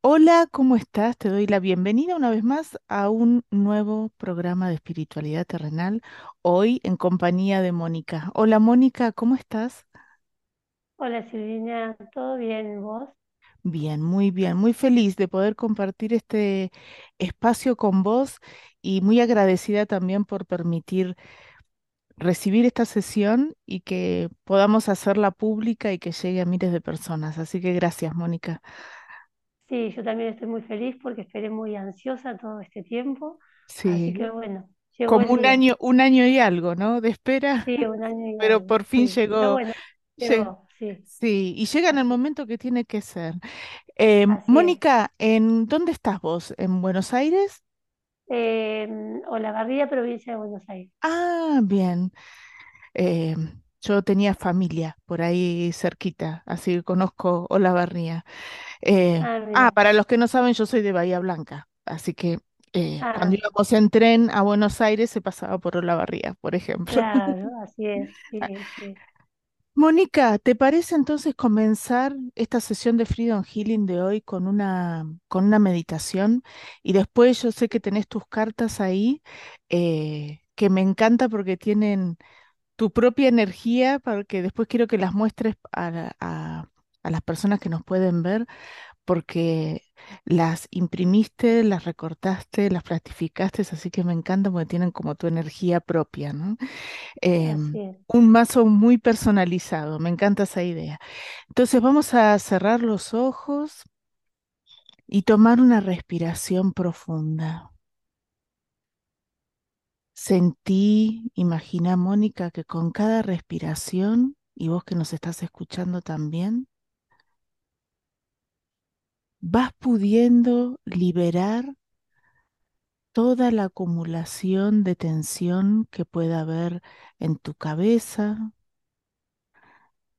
Hola, ¿cómo estás? Te doy la bienvenida una vez más a un nuevo programa de espiritualidad terrenal, hoy en compañía de Mónica. Hola Mónica, ¿cómo estás? Hola Silvina, ¿todo bien vos? Bien, muy bien, muy feliz de poder compartir este espacio con vos y muy agradecida también por permitir recibir esta sesión y que podamos hacerla pública y que llegue a miles de personas. Así que gracias, Mónica. Sí, yo también estoy muy feliz porque esperé muy ansiosa todo este tiempo, así Sí, que bueno, llegó como un día. año, un año y algo, ¿no? De espera, Sí, un año y pero algo, por fin sí, pero llegó. bueno, lle- llegó, sí, Sí, y llega en el así, momento que tiene que ser. Eh, así. Mónica, ¿en dónde estás vos? ¿En Buenos Aires? Eh, Olavarría, provincia de Buenos Aires. Ah, bien. Eh, yo tenía familia por ahí cerquita, así que conozco Olavarría. Eh, Ah, para los que no saben, yo soy de Bahía Blanca, así que eh, cuando ah, íbamos en tren a Buenos Aires se pasaba por Olavarría, por ejemplo. claro, así es, sí, sí. Mónica, ¿te parece entonces comenzar esta sesión de Freedom Healing de hoy con una, con una meditación? Y después yo sé que tenés tus cartas ahí, eh, que me encanta porque tienen tu propia energía, porque después quiero que las muestres a a las personas que nos pueden ver porque las imprimiste, las recortaste, las plastificaste, así que me encanta porque tienen como tu energía propia, ¿no? Em, un mazo muy personalizado, me encanta esa idea. Entonces vamos a cerrar los ojos y tomar una respiración profunda. Sentí, imagina, Mónica, que con cada respiración, y vos que nos estás escuchando también, vas pudiendo liberar toda la acumulación de tensión que pueda haber en tu cabeza,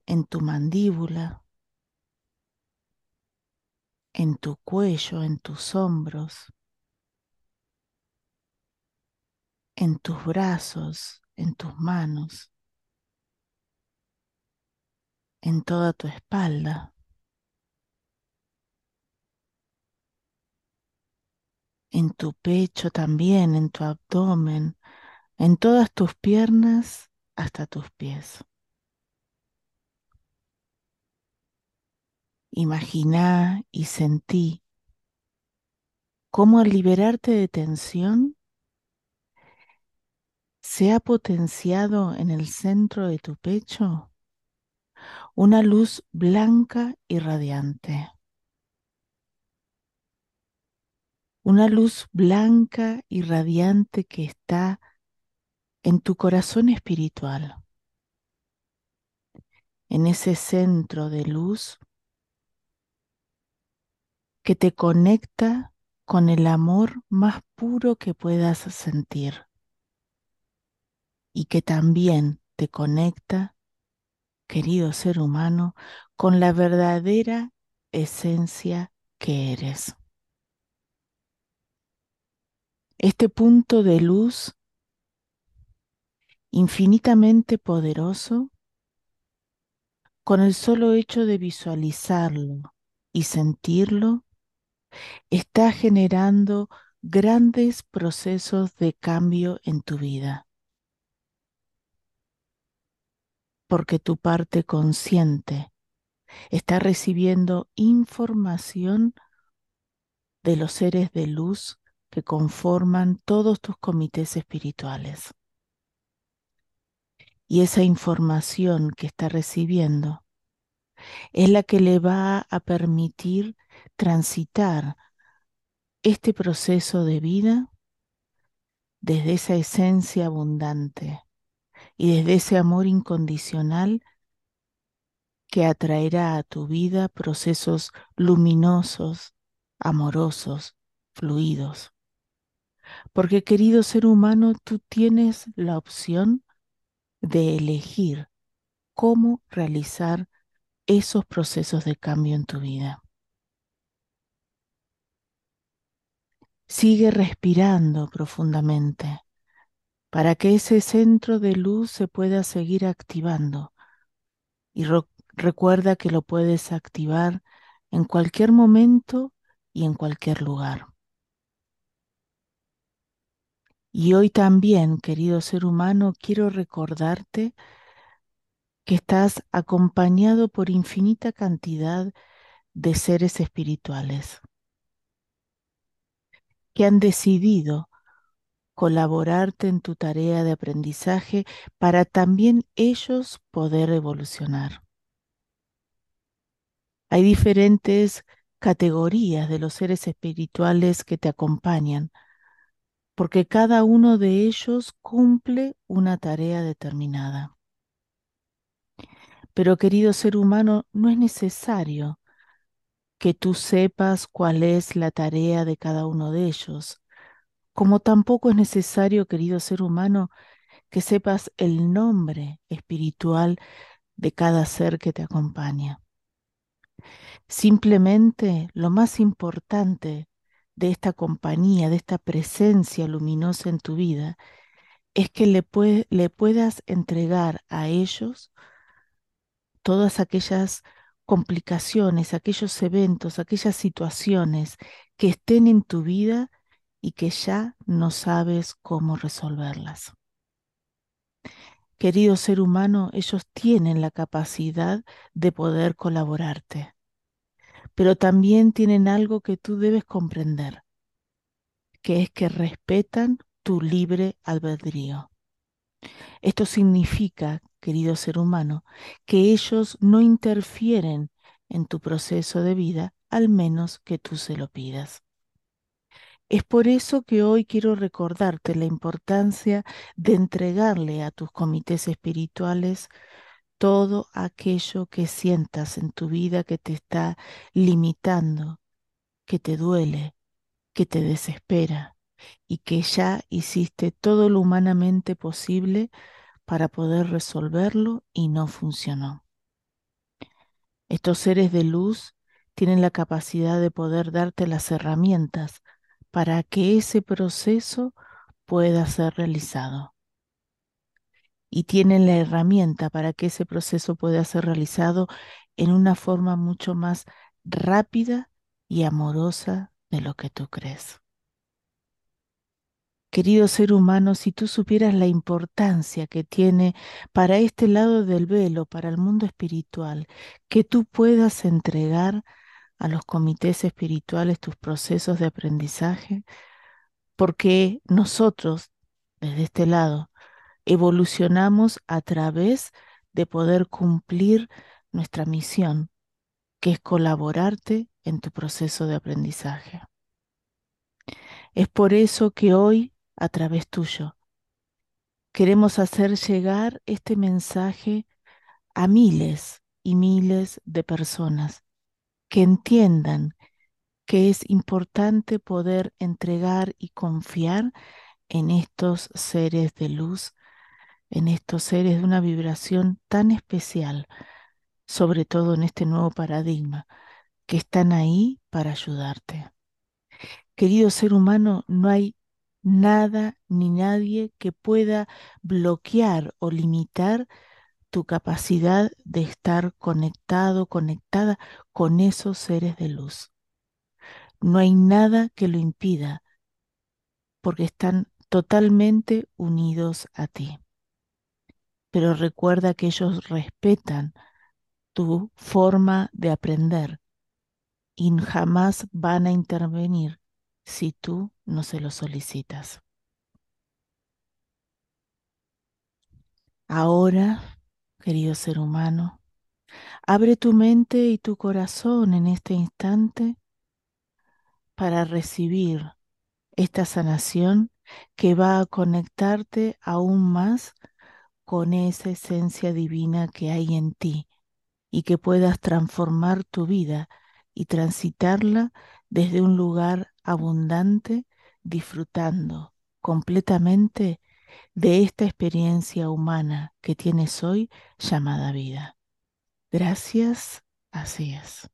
en tu mandíbula, en tu cuello, en tus hombros, en tus brazos, en tus manos, en toda tu espalda, en tu pecho también, en tu abdomen, en todas tus piernas hasta tus pies. Imagina y sentí cómo al liberarte de tensión se ha potenciado en el centro de tu pecho una luz blanca y radiante. Una luz blanca y radiante que está en tu corazón espiritual, en ese centro de luz que te conecta con el amor más puro que puedas sentir y que también te conecta, querido ser humano, con la verdadera esencia que eres. Este punto de luz infinitamente poderoso, con el solo hecho de visualizarlo y sentirlo, está generando grandes procesos de cambio en tu vida. Porque tu parte consciente está recibiendo información de los seres de luz que conforman todos tus comités espirituales. Y esa información que está recibiendo es la que le va a permitir transitar este proceso de vida desde esa esencia abundante y desde ese amor incondicional que atraerá a tu vida procesos luminosos, amorosos, fluidos. Porque querido ser humano, tú tienes la opción de elegir cómo realizar esos procesos de cambio en tu vida. Sigue respirando profundamente para que ese centro de luz se pueda seguir activando. Y recuerda que lo puedes activar en cualquier momento y en cualquier lugar. Y hoy también, querido ser humano, quiero recordarte que estás acompañado por infinita cantidad de seres espirituales que han decidido colaborarte en tu tarea de aprendizaje para también ellos poder evolucionar. Hay diferentes categorías de los seres espirituales que te acompañan porque cada uno de ellos cumple una tarea determinada. Pero querido ser humano, no es necesario que tú sepas cuál es la tarea de cada uno de ellos, como tampoco es necesario, querido ser humano, que sepas el nombre espiritual de cada ser que te acompaña. Simplemente lo más importante de esta compañía, de esta presencia luminosa en tu vida, es que le, le puedas entregar a ellos todas aquellas complicaciones, aquellos eventos, aquellas situaciones que estén en tu vida y que ya no sabes cómo resolverlas. Querido ser humano, ellos tienen la capacidad de poder colaborarte pero también tienen algo que tú debes comprender, que es que respetan tu libre albedrío. Esto significa, querido ser humano, que ellos no interfieren en tu proceso de vida, al menos que tú se lo pidas. Es por eso que hoy quiero recordarte la importancia de entregarle a tus comités espirituales todo aquello que sientas en tu vida que te está limitando, que te duele, que te desespera y que ya hiciste todo lo humanamente posible para poder resolverlo y no funcionó. Estos seres de luz tienen la capacidad de poder darte las herramientas para que ese proceso pueda ser realizado y tienen la herramienta para que ese proceso pueda ser realizado en una forma mucho más rápida y amorosa de lo que tú crees. Querido ser humano, si tú supieras la importancia que tiene para este lado del velo, para el mundo espiritual, que tú puedas entregar a los comités espirituales tus procesos de aprendizaje, porque nosotros, desde este lado, evolucionamos a través de poder cumplir nuestra misión, que es colaborarte en tu proceso de aprendizaje. Es por eso que hoy, a través tuyo, queremos hacer llegar este mensaje a miles y miles de personas que entiendan que es importante poder entregar y confiar en estos seres de luz en estos seres de una vibración tan especial, sobre todo en este nuevo paradigma, que están ahí para ayudarte. Querido ser humano, no hay nada ni nadie que pueda bloquear o limitar tu capacidad de estar conectado, conectada con esos seres de luz. No hay nada que lo impida, porque están totalmente unidos a ti pero recuerda que ellos respetan tu forma de aprender y jamás van a intervenir si tú no se lo solicitas. Ahora, querido ser humano, abre tu mente y tu corazón en este instante para recibir esta sanación que va a conectarte aún más con esa esencia divina que hay en ti, y que puedas transformar tu vida y transitarla desde un lugar abundante, disfrutando completamente de esta experiencia humana que tienes hoy llamada vida. Gracias, así es.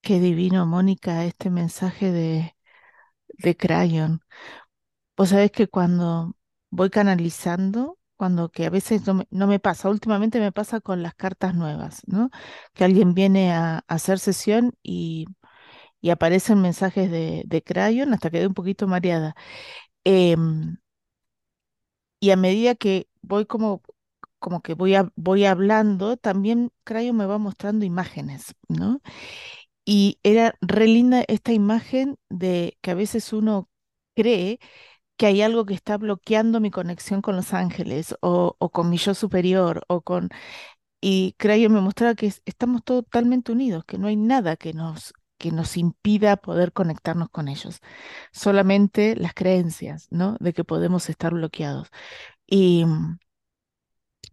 Qué divino, Mónica, este mensaje de, de Crayon. Vos sabés que cuando voy canalizando, cuando que a veces no me, no me pasa, últimamente me pasa con las cartas nuevas, ¿no? Que alguien viene a, hacer sesión y, y aparecen mensajes de, de Crayon hasta quedé un poquito mareada. Em, y a medida que voy como, como que voy, a- voy hablando, también Crayon me va mostrando imágenes, ¿no? Y era re linda esta imagen de que a veces uno cree que hay algo que está bloqueando mi conexión con los ángeles o, con mi yo superior o con... Y Crayon me mostraba que es- estamos totalmente unidos, que no hay nada que nos, que nos impida poder conectarnos con ellos, solamente las creencias, ¿no? De que podemos estar bloqueados. Y mm,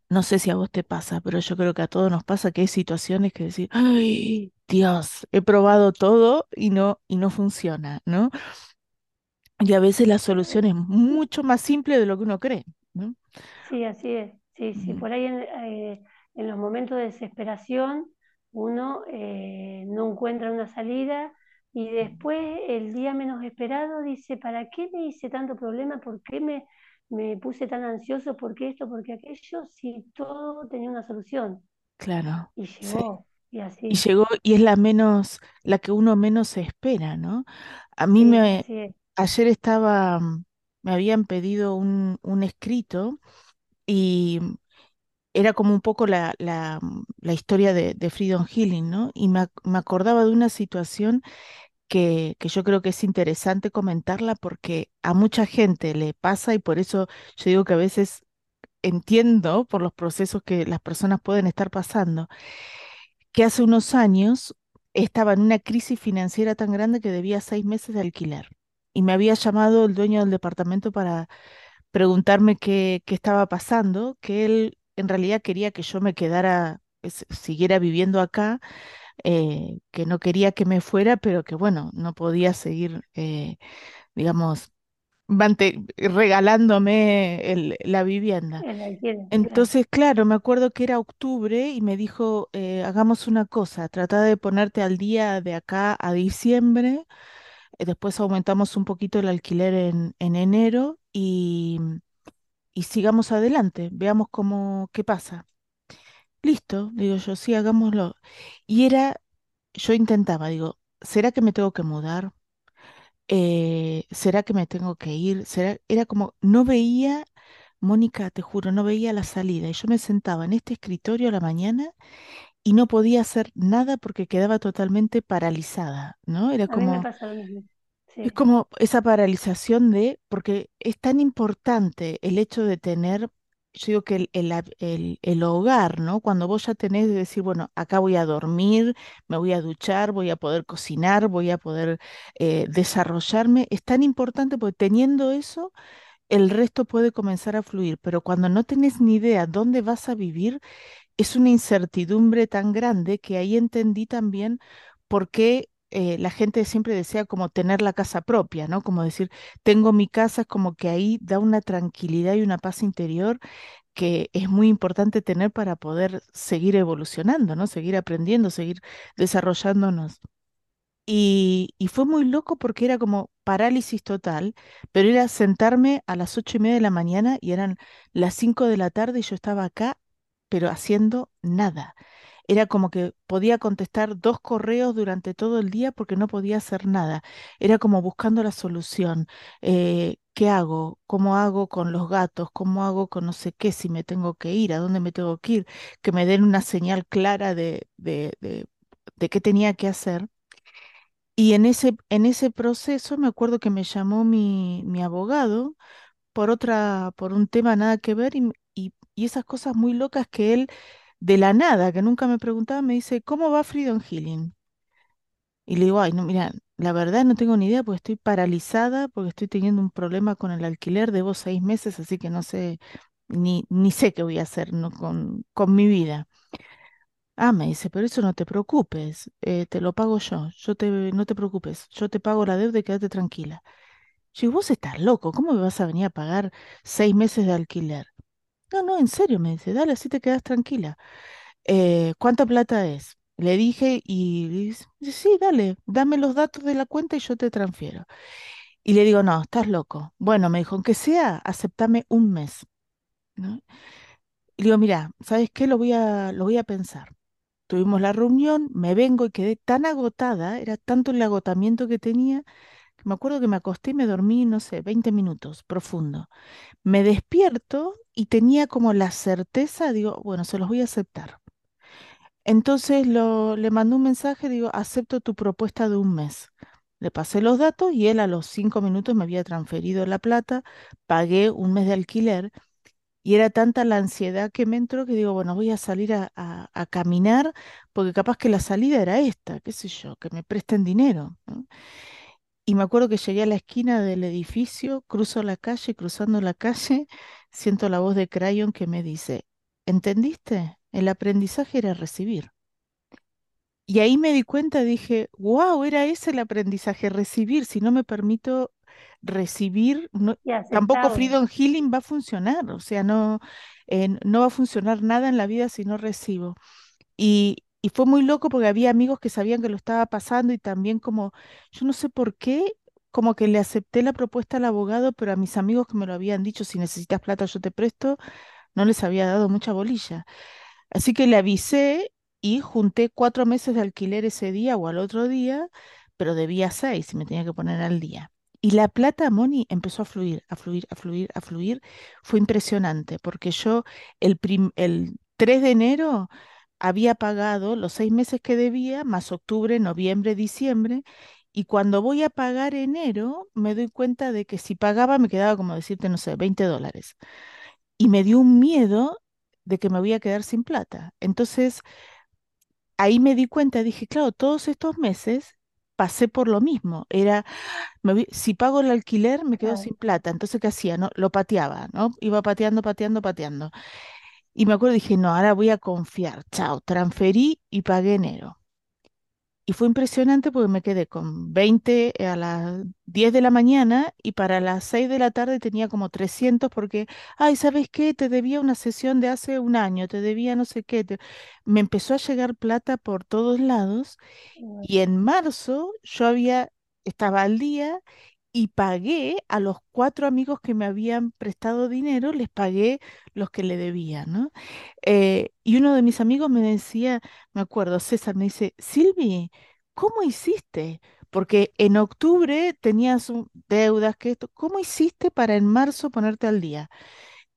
no sé si a vos te pasa, pero yo creo que a todos nos pasa que hay situaciones que decir, ay, Dios, he probado todo y no, y no funciona, ¿no? Y a veces la solución es mucho más simple de lo que uno cree, ¿no? Sí, así es. Sí, sí, por ahí en, eh, en los momentos de desesperación uno eh, no encuentra una salida y después el día menos esperado dice, ¿para qué me hice tanto problema? ¿Por qué me, me puse tan ansioso? ¿Por qué esto? ¿Por qué aquello? Si todo tenía una solución. Claro, Y llegó, y Y así. llegó, y es la menos, la que uno menos espera, ¿no? A mí Sí, me, ayer estaba, mm, me habían pedido un, un escrito y era como un poco la, la, mm, la historia de, de Freedom Healing, ¿no? Y me, me acordaba de una situación que, yo creo que es interesante comentarla porque a mucha gente le pasa y por eso yo digo que a veces entiendo por los procesos que las personas pueden estar pasando, que hace unos años estaba en una crisis financiera tan grande que debía seis meses de alquiler. Y me había llamado el dueño del departamento para preguntarme qué, qué estaba pasando, que él en realidad quería que yo me quedara, siguiera viviendo acá, eh, que no quería que me fuera, pero que bueno, no podía seguir, eh, digamos, regalándome el- la vivienda. Entonces, claro, me acuerdo que era octubre y me dijo, eh, hagamos una cosa, trata de ponerte al día de acá a diciembre, después aumentamos un poquito el alquiler en, en enero y, y sigamos adelante, veamos cómo, qué pasa. Listo, digo yo, sí, hagámoslo. Y era, yo intentaba, digo, ¿será que me tengo que mudar? Eh, ¿será que me tengo que ir? ¿Será? Era como, no veía, Mónica, te juro, no veía la salida. Y yo me sentaba en este escritorio a la mañana y no podía hacer nada porque quedaba totalmente paralizada, ¿no? Era A mí me como, pasa lo mismo. es como esa paralización de, porque es tan importante el hecho de tener, yo digo que el, el el hogar, ¿no? Cuando vos ya tenés de decir, bueno, acá voy a dormir, me voy a duchar, voy a poder cocinar, voy a poder eh, desarrollarme, es tan importante porque teniendo eso, el resto puede comenzar a fluir, pero cuando no tenés ni idea dónde vas a vivir, es una incertidumbre tan grande que ahí entendí también por qué eh, la gente siempre desea como tener la casa propia, ¿no? Como decir, tengo mi casa, como que ahí da una tranquilidad y una paz interior que es muy importante tener para poder seguir evolucionando, ¿no? Seguir aprendiendo, seguir desarrollándonos. Y, y fue muy loco porque era como parálisis total, pero era sentarme a las ocho y media de la mañana y eran las cinco de la tarde y yo estaba acá, pero haciendo nada. Era como que podía contestar dos correos durante todo el día porque no podía hacer nada. Era como buscando la solución. Eh, ¿qué hago? ¿Cómo hago con los gatos? ¿Cómo hago con no sé qué? Si me tengo que ir, ¿a dónde me tengo que ir? Que me den una señal clara de, de, de, de qué tenía que hacer. Y en ese, en ese proceso me acuerdo que me llamó mi, mi abogado por otra, por un tema nada que ver y, y, y esas cosas muy locas que él, de la nada, que nunca me preguntaba, me dice, ¿cómo va Freedom Healing? Y le digo, ay, no, mira, la verdad no tengo ni idea porque estoy paralizada, porque estoy teniendo un problema con el alquiler, debo seis meses, así que no sé, ni, ni sé qué voy a hacer con, con mi vida. Ah, me dice, pero eso no te preocupes, eh, te lo pago yo, yo te, no te preocupes, yo te pago la deuda y quédate tranquila. Yo vos estás loco, ¿cómo me vas a venir a pagar seis meses de alquiler? No, no, en serio, me dice, dale, así te quedas tranquila. "Eh, ¿cuánta plata es? Le dije y dice, sí, dale, dame los datos de la cuenta y yo te transfiero. Y le digo, no, estás loco. Bueno, me dijo, aunque sea, aceptame un mes, ¿no? Y digo, mira, ¿sabes qué? Lo voy a, lo voy a pensar. Tuvimos la reunión, me vengo y quedé tan agotada, era tanto el agotamiento que tenía, me acuerdo que me acosté y me dormí, no sé, 20 minutos, profundo. Me despierto y tenía como la certeza, digo, bueno, se los voy a aceptar. Entonces le mandé un mensaje, digo, acepto tu propuesta de un mes. Le pasé los datos y él a los cinco minutos me había transferido la plata, pagué un mes de alquiler y era tanta la ansiedad que me entró que digo, bueno, voy a salir a, caminar porque capaz que la salida era esta, qué sé yo, que me presten dinero. Y me acuerdo que llegué a la esquina del edificio, cruzo la calle, cruzando la calle, siento la voz de Crayon que me dice, ¿entendiste? El aprendizaje era recibir. Y ahí me di cuenta, dije, wow, era ese el aprendizaje, recibir. Si no me permito recibir, no- tampoco. Freedom Healing va a funcionar. O sea, no, eh, no va a funcionar nada en la vida si no recibo. Y, y fue muy loco porque había amigos que sabían que lo estaba pasando y también como, yo no sé por qué, como que le acepté la propuesta al abogado, pero a mis amigos que me lo habían dicho, si necesitas plata yo te presto, no les había dado mucha bolilla. Así que le avisé y junté cuatro meses de alquiler ese día o al otro día, pero debía seis y me tenía que poner al día. Y la plata, Moni, empezó a fluir, a fluir, a fluir, a fluir. Fue impresionante porque yo el, el 3 de enero había pagado los seis meses que debía, más octubre, noviembre, diciembre. Y cuando voy a pagar enero, me doy cuenta de que si pagaba me quedaba como decirte, no sé, 20 dólares y me dio un miedo de que me voy a quedar sin plata. Entonces, ahí me di cuenta, dije, claro, todos estos meses pasé por lo mismo. Era, me si pago el alquiler, me quedo Claro. sin plata. Entonces, ¿qué hacía? No, lo pateaba, ¿no? Iba pateando, pateando, pateando. Y me acuerdo, dije, no, ahora voy a confiar. Chao, transferí y pagué enero. Y fue impresionante porque me quedé con 20 a las 10 de la mañana y para las 6 de la tarde tenía como 300 porque, ay, ¿sabes qué? Te debía una sesión de hace un año, te debía no sé qué. te-". Me empezó a llegar plata por todos lados y en marzo yo había, estaba al día y pagué a los cuatro amigos que me habían prestado dinero, les pagué los que le debía, ¿no? Eh, y uno de mis amigos me decía, me acuerdo, César me dice, Silvi, ¿cómo hiciste? Porque en octubre tenías deudas, que esto, ¿cómo hiciste para en marzo ponerte al día?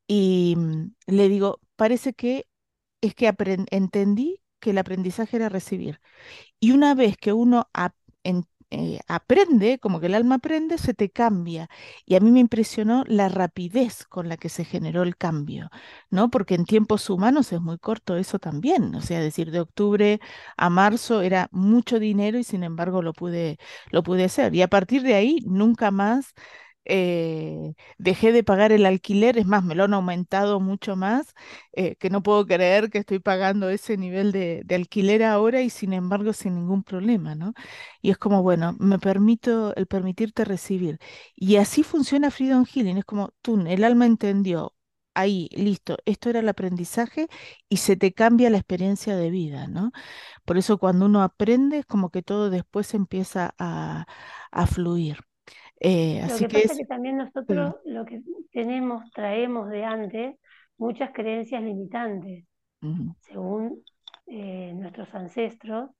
Y mm, le digo, parece que es que entendí que el aprendizaje era recibir. Y una vez que uno eh, aprende, como que el alma aprende, se te cambia. Y a mí me impresionó la rapidez con la que se generó el cambio, ¿no? Porque en tiempos humanos es muy corto eso también. O sea, decir, de octubre a marzo era mucho dinero y sin embargo lo pude, lo pude hacer. Y a partir de ahí, nunca más. Eh, dejé de pagar el alquiler, es más, me lo han aumentado mucho más eh, que no puedo creer que estoy pagando ese nivel de, alquiler ahora y sin embargo sin ningún problema, ¿no? Y es como, bueno, me permito el permitirte recibir. Y así funciona Freedom Healing, es como tú, el alma entendió, ahí, listo, esto era el aprendizaje y se te cambia la experiencia de vida, ¿no? Por eso cuando uno aprende es como que todo después empieza a, a fluir. Eh, Lo así que que pasa es que también sí, nosotros lo que tenemos, traemos de antes muchas creencias limitantes. Según eh, nuestros ancestros,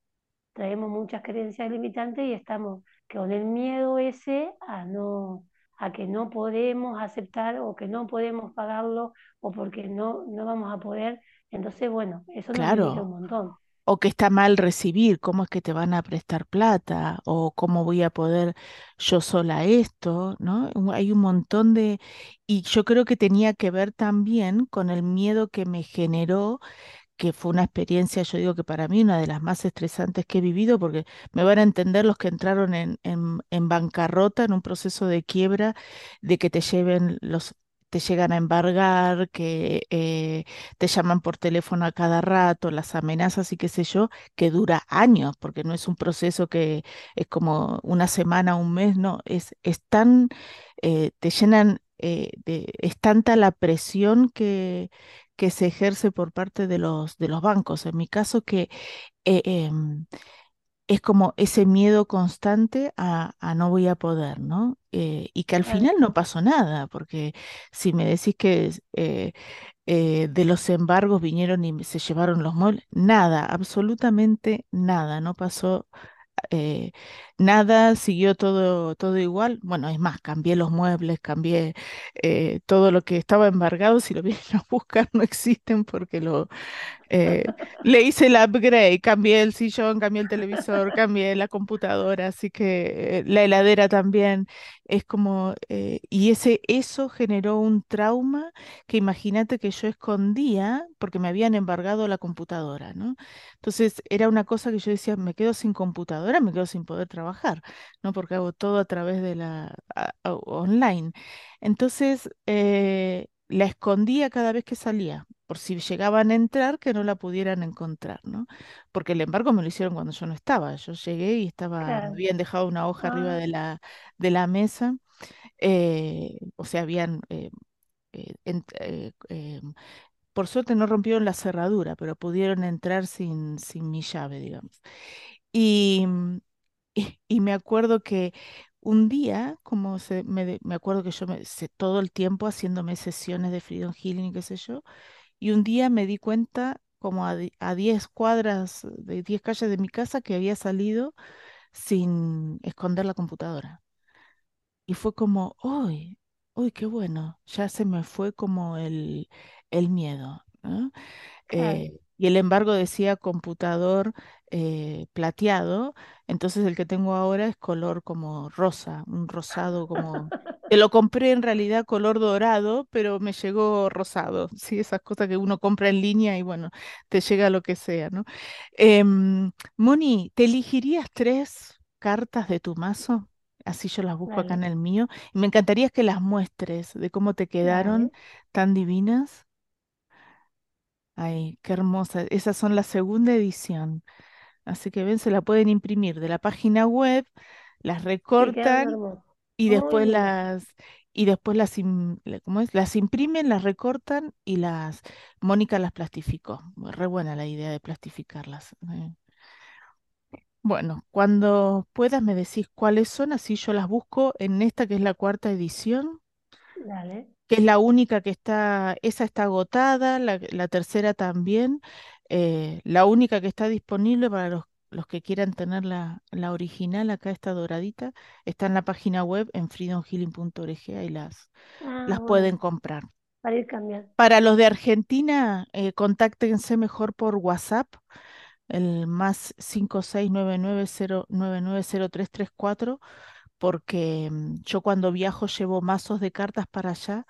traemos muchas creencias limitantes y estamos con el miedo ese a no, a que no podemos aceptar o que no podemos pagarlo o porque no, no vamos a poder. Entonces, bueno, eso nos limita un claro. montón. O que está mal recibir, cómo es que te van a prestar plata, o cómo voy a poder yo sola esto, ¿no? Hay un montón de... Y yo creo que tenía que ver también con el miedo que me generó que fue una experiencia, yo digo que para mí una de las más estresantes que he vivido, porque me van a entender los que entraron en, en, en bancarrota, en un proceso de quiebra, de que te lleven los te llegan a embargar, que eh, te llaman por teléfono a cada rato, las amenazas y qué sé yo, que dura años, porque no es un proceso que es como una semana, un mes, no, es, es tan, eh, te llenan, eh, es tanta la presión que, que se ejerce por parte de los, de los bancos. En mi caso, que em, es como ese miedo constante a, a no voy a poder, ¿no? Eh, y que al final no pasó nada, porque si me decís que eh, eh, de los embargos vinieron y se llevaron los muebles, nada, absolutamente nada, no pasó nada, siguió todo, todo igual. Bueno, es más, cambié los muebles, cambié eh, todo lo que estaba embargado, si lo vienen a buscar no existen porque lo, eh, le hice el upgrade, cambié el sillón, cambié el televisor, cambié la computadora, así que eh, la heladera también. Es como, y ese, eso generó un trauma que imagínate que yo escondía porque me habían embargado la computadora, ¿no? Entonces era una cosa que yo decía, me quedo sin computadora, me quedo sin poder trabajar, ¿no? Porque hago todo a través de la a- a- online. Entonces, eh, la escondía cada vez que salía por si llegaban a entrar, que no la pudieran encontrar, ¿no? Porque el embargo me lo hicieron cuando yo no estaba. Yo llegué y estaba, Claro. habían dejado una hoja arriba Ah, de la, de la mesa, eh, o sea, habían, eh, eh, eh, eh, por suerte no rompieron la cerradura, pero pudieron entrar sin, sin mi llave, digamos. Y, mm, y, y me acuerdo que un día, como se, me, me acuerdo que yo me, se- todo el tiempo haciéndome sesiones de Freedom Healing y qué sé yo, y un día me di cuenta, como a, a 10 cuadras, de 10 calles de mi casa, que había salido sin esconder la computadora. Y fue como, ¡ay! ¡Uy, qué bueno! Ya se me fue como el, el miedo, ¿no? claro. eh, y el embargo decía computador eh, plateado, entonces el que tengo ahora es color como rosa, un rosado como... Te lo compré en realidad color dorado, pero me llegó rosado, sí, esas cosas que uno compra en línea y bueno, te llega lo que sea, ¿no? Em, Moni, ¿te elegirías tres cartas de tu mazo? Así yo las busco acá en el mío. Y me encantaría que las muestres de cómo te quedaron tan divinas. Ay, qué hermosa. Esas son la segunda edición. Así que ven, se la pueden imprimir de la página web, las recortan y después las y después las ¿cómo es? Las imprimen, las recortan y las Mónica las plastificó. Re buena la idea de plastificarlas. eh. Bueno, cuando puedas me decís cuáles son, así yo las busco en esta que es la cuarta edición. Dale que es la única que está, esa está agotada, la, tercera también, eh, la única que está disponible para los, los que quieran tener la, la, original, acá está doradita, está en la página web en freedomhealing.org, ahí las, ah, las pueden comprar. Para ir cambiando. Para los de Argentina, eh, contáctense mejor por WhatsApp, el más 569909903334 porque mm, yo cuando viajo llevo mazos de cartas para allá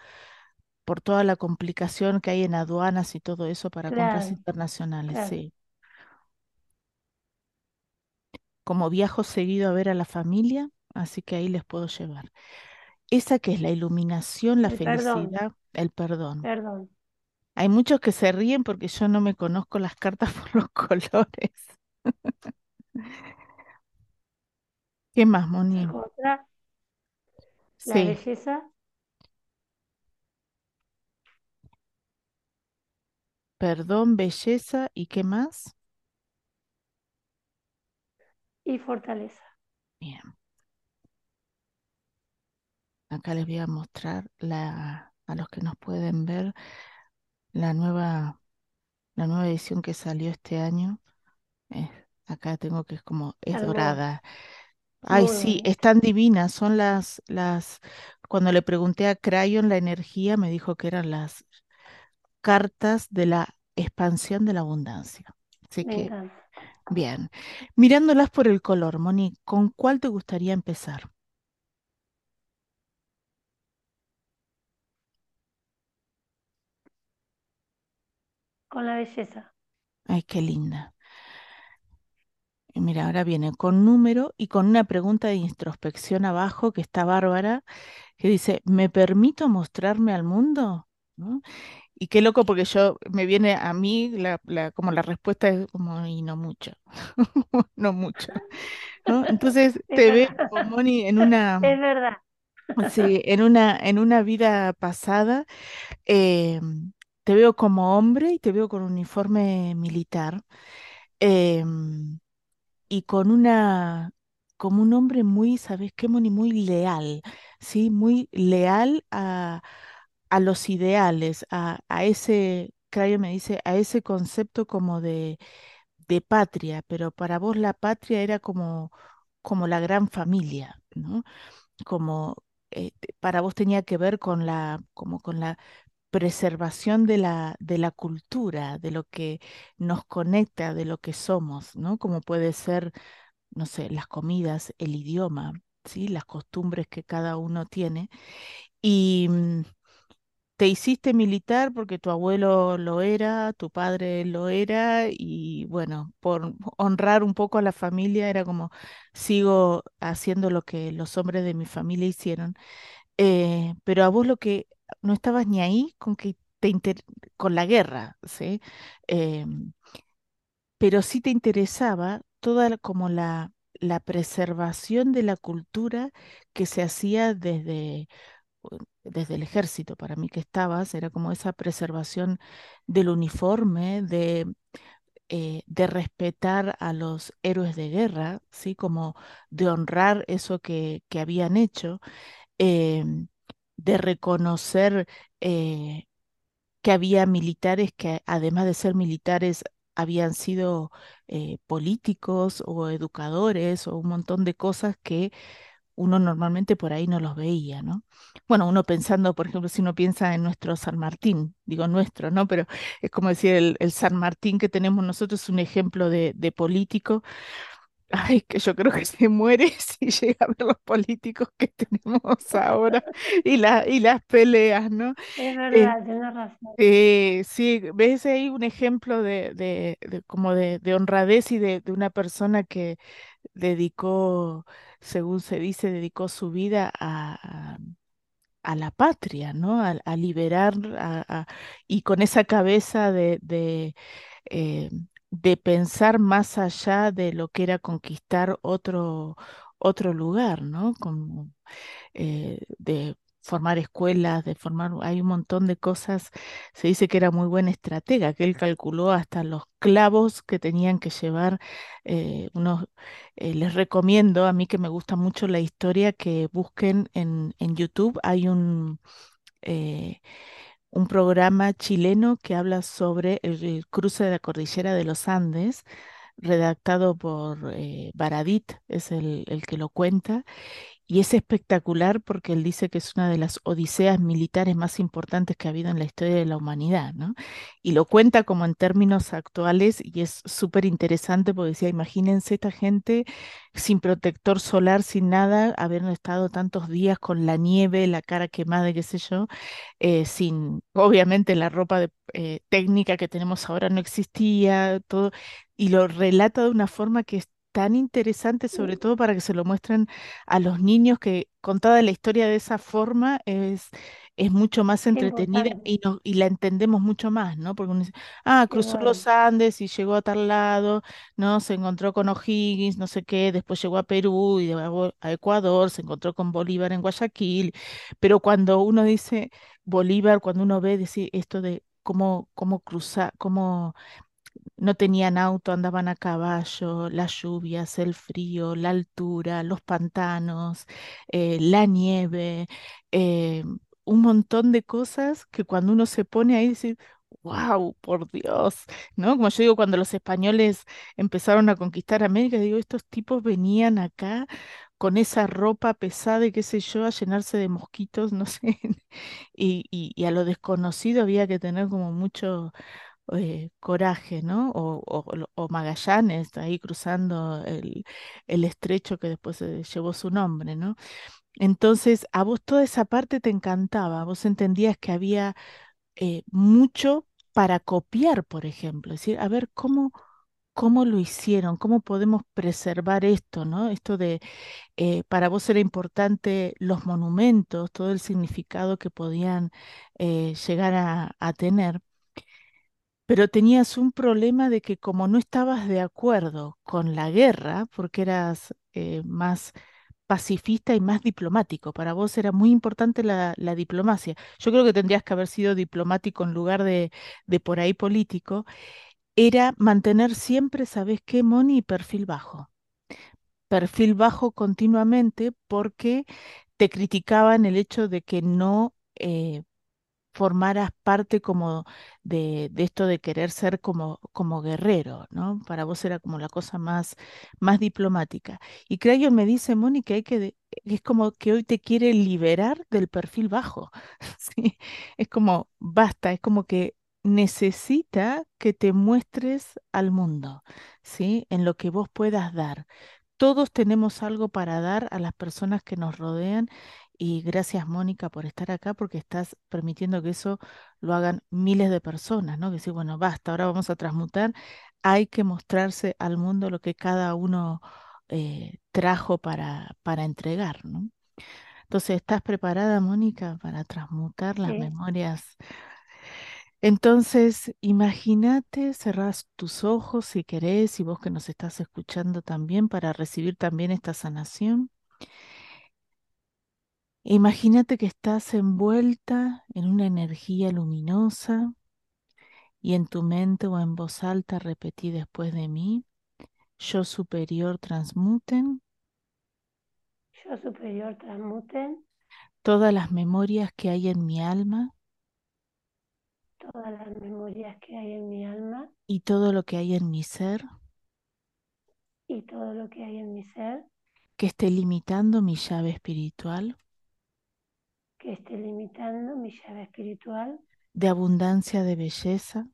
por toda la complicación que hay en aduanas y todo eso para compras internacionales, claro. sí. Como viajo seguido a ver a la familia, así que ahí les puedo llevar. Esa que es la iluminación, la El perdón, felicidad, el perdón. perdón. Hay muchos que se ríen porque yo no me conozco las cartas por los colores. ¿Qué más, Moni? Otra, la Sí, belleza perdón, belleza y qué más. y fortaleza. Bien, acá les voy a mostrar la, a los que nos pueden ver la nueva, la nueva edición que salió este año. Eh, acá tengo que es como, es dorada. Ay, muy sí, están divinas. Son las, las, cuando le pregunté a Crayon la energía, me dijo que eran las cartas de la expansión de la abundancia. Así Me que, encanta. bien. Mirándolas por el color, Moni, ¿con cuál te gustaría empezar? Con la belleza. Ay, qué linda. Y mira, ahora viene con número y con una pregunta de introspección abajo que está bárbara, que dice, ¿me permito mostrarme al mundo? ¿No? Y qué loco porque yo me viene a mí la, la- como la respuesta es como, y no mucho, no mucho, ¿no? Entonces Es te veo, Moni, en una, es verdad. sí, en una, en una vida pasada, eh, te veo como hombre y te veo con uniforme militar. em, y con una, como un hombre muy, ¿sabes qué, Moni? Muy leal, ¿sí? Muy leal a, a los ideales, a, a ese, Crayo me dice, a ese concepto como de, de patria, pero para vos la patria era como, como la gran familia, ¿no? Como eh, para vos tenía que ver con la, como con la preservación de la, de la cultura, de lo que nos conecta, de lo que somos, ¿no? Como puede ser no sé, las comidas, el idioma, ¿sí? Las costumbres que cada uno tiene. Y mm, te hiciste militar porque tu abuelo lo era, tu padre lo era, y bueno, por honrar un poco a la familia, era como, sigo haciendo lo que los hombres de mi familia hicieron. Eh, pero a vos lo que no estabas ni ahí con que te inter- con la guerra, ¿sí? Em, pero sí te interesaba toda como la, la preservación de la cultura que se hacía desde, desde el ejército, para mí que estabas, era como esa preservación del uniforme, de, eh, de respetar a los héroes de guerra, ¿sí? Como de honrar eso que, que habían hecho, em, de reconocer eh, que había militares que además de ser militares habían sido eh, políticos o educadores o un montón de cosas que uno normalmente por ahí no los veía, ¿no? Bueno, uno pensando, por ejemplo, si uno piensa en nuestro San Martín, digo nuestro, ¿no? Pero es como decir, el, San Martín que tenemos nosotros es un ejemplo de político Ay, que yo creo que se muere si llega a ver los políticos que tenemos ahora y, la, y las peleas, ¿no? Es Eh, verdad, tienes razón. eh, sí, ves ahí un ejemplo de, de, de como de, de honradez y de, de una persona que dedicó, según se dice, dedicó su vida a, a- a la patria, ¿no? A, a liberar, a- a- y con esa cabeza de, de, eh, de pensar más allá de lo que era conquistar otro, otro lugar, ¿no? Como eh, de formar escuelas, de formar, hay un montón de cosas. Se dice que era muy buen estratega, que él calculó hasta los clavos que tenían que llevar eh, eh, les recomiendo, a mí que me gusta mucho la historia, que busquen en, en YouTube. Hay un, eh, un programa chileno que habla sobre el, cruce de la cordillera de los Andes, redactado por eh, Baradit, es el, el que lo cuenta y es espectacular porque él dice que es una de las odiseas militares más importantes que ha habido en la historia de la humanidad, ¿no? Y lo cuenta como en términos actuales y es súper interesante porque decía, imagínense esta gente sin protector solar, sin nada, haber estado tantos días con la nieve, la cara quemada, qué sé yo, eh, sin, obviamente la ropa de, eh, técnica que tenemos ahora no existía, todo, y lo relata de una forma que es tan interesante, sobre todo para que se lo muestren a los niños que contada la historia de esa forma es, es mucho más entretenida y, la entendemos mucho más, ¿no? Porque uno dice, ah, cruzó los. Andes y llegó a tal lado, ¿no? Se encontró con O'Higgins, no sé qué, después llegó a Perú y a Ecuador, se encontró con Bolívar en Guayaquil, pero cuando uno dice Bolívar, cuando uno ve decir esto de cómo, cómo cruzar, cómo no tenían auto, andaban a caballo, las lluvias, el frío, la altura, los pantanos, eh, la nieve, eh, un montón de cosas que cuando uno se pone ahí dice, wow, por Dios, ¿no? Como yo digo, cuando los españoles empezaron a conquistar América, digo, estos tipos venían acá con esa ropa pesada y qué sé yo, a llenarse de mosquitos, no sé, y, y, y a lo desconocido había que tener como mucho eh, Coraje, ¿no? O, Magallanes, ahí cruzando el, estrecho que después llevó su nombre, ¿no? Entonces, a vos toda esa parte te encantaba, vos entendías que había eh, mucho para copiar, por ejemplo, es decir, a ver cómo, cómo lo hicieron, cómo podemos preservar esto, ¿no? Esto de, eh, para vos era importante los monumentos, todo el significado que podían llegar a tener pero tenías un problema de que como no estabas de acuerdo con la guerra, porque eras eh, más pacifista y más diplomático, para vos era muy importante la, diplomacia. Yo creo que tendrías que haber sido diplomático en lugar de, de por ahí político, era mantener siempre, ¿sabes qué, Moni? Perfil bajo. Perfil bajo continuamente porque te criticaban el hecho de que no eh, formaras parte como de, de, esto de querer ser como, como guerrero, ¿no? Para vos era como la cosa más, más diplomática. Y Crayon me dice, Mónica, hay que, es como que hoy te quiere liberar del perfil bajo, ¿sí? Es como, basta, es como que necesita que te muestres al mundo, ¿sí? En lo que vos puedas dar. Todos tenemos algo para dar a las personas que nos rodean y gracias, Mónica, por estar acá, porque estás permitiendo que eso lo hagan miles de personas, ¿no? Que sí, bueno, basta, ahora vamos a transmutar. Hay que mostrarse al mundo lo que cada uno eh, trajo para, para entregar, ¿no? Entonces, ¿estás preparada, Mónica, para transmutar las memorias? Entonces, imagínate, cerrás tus ojos si querés, y vos que nos estás escuchando también, para recibir también esta sanación. Imagínate que estás envuelta en una energía luminosa y en tu mente o en voz alta repetí después de mí, yo superior transmuten yo superior transmuten. Todas las memorias que hay en mi alma. Todas las memorias que hay en mi alma. Y todo lo que hay en mi ser. Y todo lo que hay en mi ser. Que esté limitando mi llave espiritual que esté limitando mi llave espiritual de abundancia de belleza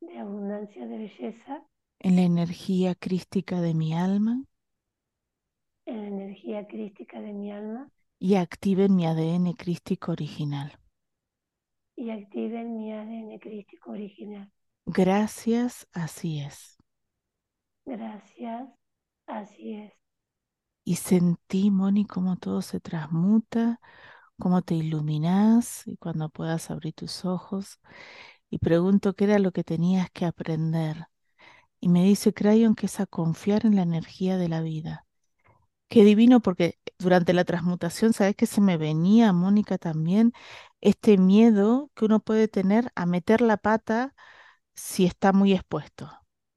de abundancia de belleza en la energía crística de mi alma en la energía crística de mi alma y activen mi ADN crístico original. y activen mi ADN crístico original. Gracias, así es. Gracias, así es. Y sentí, Moni, cómo todo se transmuta, cómo te iluminás y cuando puedas abrir tus ojos. Y pregunto qué era lo que tenías que aprender. Y me dice Crayon que es a confiar en la energía de la vida. Qué divino, porque durante la transmutación, ¿sabes que se me venía, Mónica, también este miedo que uno puede tener a meter la pata si está muy expuesto,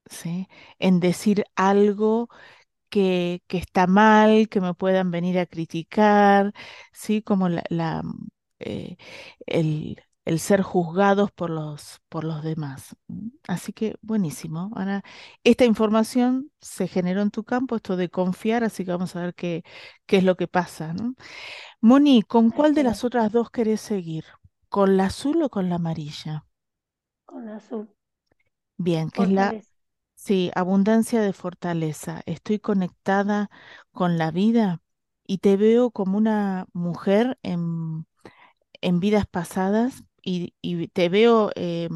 ¿sí? En decir algo que, que está mal, que me puedan venir a criticar, ¿sí? Como la, la, eh, el, el ser juzgados por los, por los demás. Así que buenísimo. Ahora, esta información se generó en tu campo, esto de confiar, así que vamos a ver qué, qué es lo que pasa, ¿no? Moni, ¿con cuál de las otras dos querés seguir? ¿Con la azul o con la amarilla? con azul. Bien, que es la. Sí, abundancia de fortaleza. Estoy conectada con la vida y te veo como una mujer en, en vidas pasadas y, y te veo eh,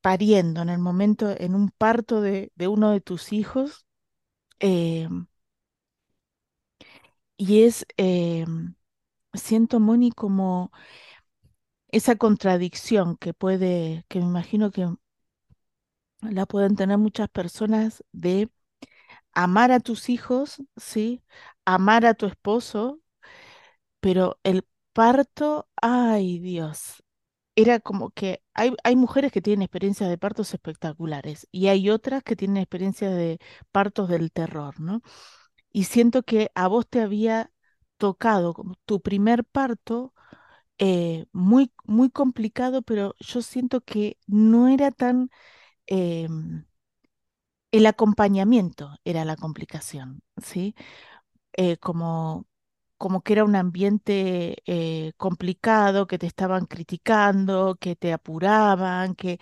pariendo en el momento, en un parto de, de uno de tus hijos. eh, y es, eh, siento, Moni, como esa contradicción que puede, que me imagino que la pueden tener muchas personas de amar a tus hijos, ¿sí? Amar a tu esposo, pero el parto, ay Dios, era como que hay, hay mujeres que tienen experiencias de partos espectaculares y hay otras que tienen experiencias de partos del terror, ¿no? Y siento que a vos te había tocado tu primer parto eh, muy, muy complicado, pero yo siento que no era tan... em, el acompañamiento era la complicación, ¿sí? Eh, como, como que era un ambiente eh, complicado, que te estaban criticando, que te apuraban, que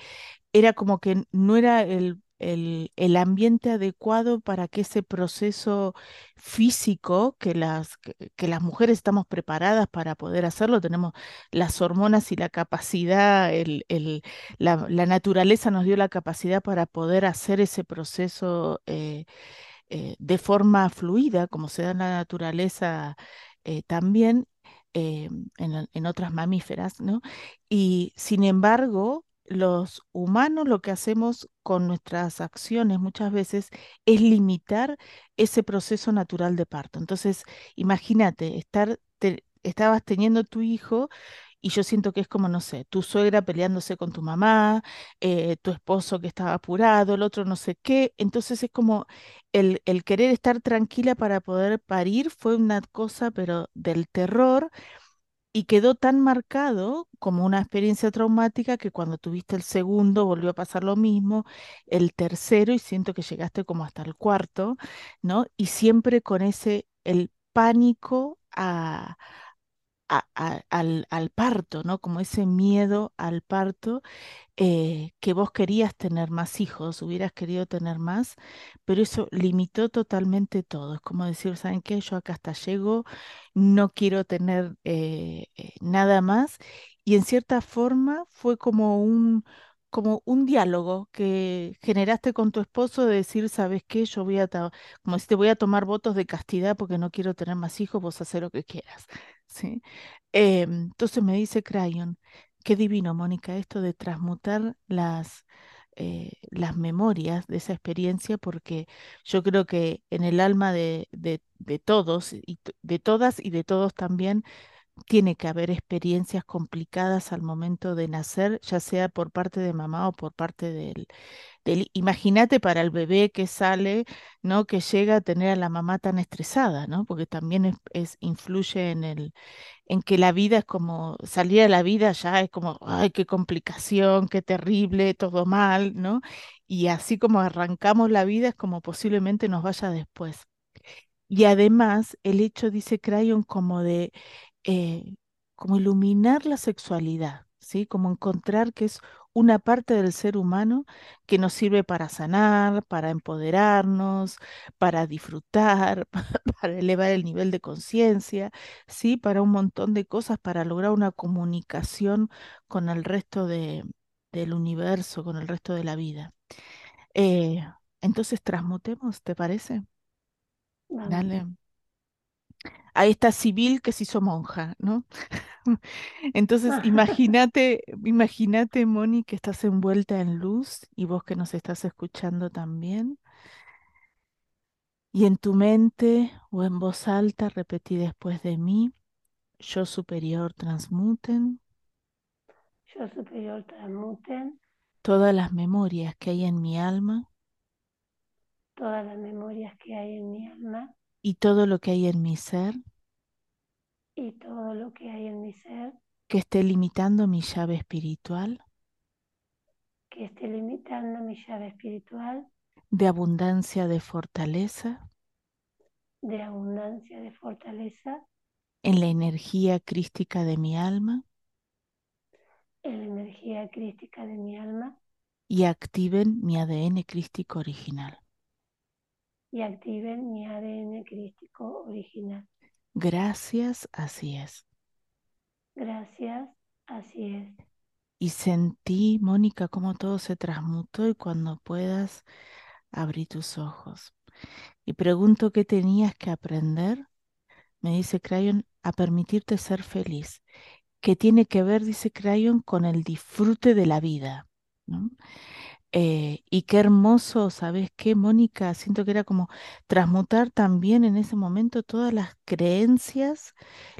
era como que no era el, el, el ambiente adecuado para que ese proceso físico, que las, que, las mujeres estamos preparadas para poder hacerlo, tenemos las hormonas y la capacidad, el, el, la, naturaleza nos dio la capacidad para poder hacer ese proceso eh, eh, de forma fluida, como se da en la naturaleza eh, también en, en otras mamíferas, ¿no? Y sin embargo, los humanos lo que hacemos con nuestras acciones muchas veces es limitar ese proceso natural de parto. Entonces, imagínate, estar, estabas teniendo tu hijo y yo siento que es como, no sé, tu suegra peleándose con tu mamá, eh, tu esposo que estaba apurado, el otro no sé qué. Entonces es como el, el querer estar tranquila para poder parir fue una cosa, pero del terror y quedó tan marcado como una experiencia traumática que cuando tuviste el segundo volvió a pasar lo mismo, el tercero y siento que llegaste como hasta el cuarto, ¿no? Y siempre con ese, el pánico a, al, parto, ¿no? Como ese miedo al parto eh, que vos querías tener más hijos, hubieras querido tener más, pero eso limitó totalmente todo. Es como decir, ¿saben qué? Yo acá hasta llego, no quiero tener eh, eh, nada más. Y en cierta forma fue como un, como un diálogo que generaste con tu esposo de decir, ¿sabes qué? Yo voy a, como si voy a tomar votos de castidad porque no quiero tener más hijos, vos hacer lo que quieras, ¿sí? Eh, entonces me dice Crayon. Qué divino, Mónica, esto de transmutar las, eh, las memorias de esa experiencia, porque yo creo que en el alma de, de, todos, y de todas y de todos también, tiene que haber experiencias complicadas al momento de nacer, ya sea por parte de mamá o por parte del, del... Imagínate para el bebé que sale, ¿no? Que llega a tener a la mamá tan estresada, ¿no? Porque también es, es- influye en el en que la vida es como, salir a la vida ya es como, ay, qué complicación, qué terrible, todo mal, ¿no? Y así como arrancamos la vida es como posiblemente nos vaya después. Y además, el hecho, dice Crayon, como de, eh, como iluminar la sexualidad, ¿sí? Como encontrar que es una parte del ser humano que nos sirve para sanar, para empoderarnos, para disfrutar, para elevar el nivel de conciencia, ¿sí? Para un montón de cosas, para lograr una comunicación con el resto de, del universo, con el resto de la vida. Eh, entonces, transmutemos, ¿te parece? Dale. Ahí está Sibyl que se hizo monja, ¿no? Entonces, imagínate, imagínate, Moni, que estás envuelta en luz y vos que nos estás escuchando también. Y en tu mente o en voz alta repetí después de mí, yo superior transmuten Yo superior transmuten todas las memorias que hay en mi alma todas las memorias que hay en mi alma y todo lo que hay en mi ser y todo lo que hay en mi ser que esté limitando mi llave espiritual que esté limitando mi llave espiritual de abundancia de fortaleza de abundancia, de fortaleza en la energía crística de mi alma en la energía crística de mi alma y activen mi ADN crístico original. Y activen mi ADN crístico original. Gracias, así es. Gracias, así es. Y sentí, Mónica, cómo todo se transmutó y cuando puedas, abrí tus ojos. Y pregunto qué tenías que aprender. Me dice Crayon, a permitirte ser feliz. ¿Qué tiene que ver, dice Crayon, con el disfrute de la vida? ¿no? Eh, y qué hermoso, ¿sabes qué, Mónica? Siento que era como transmutar también en ese momento todas las creencias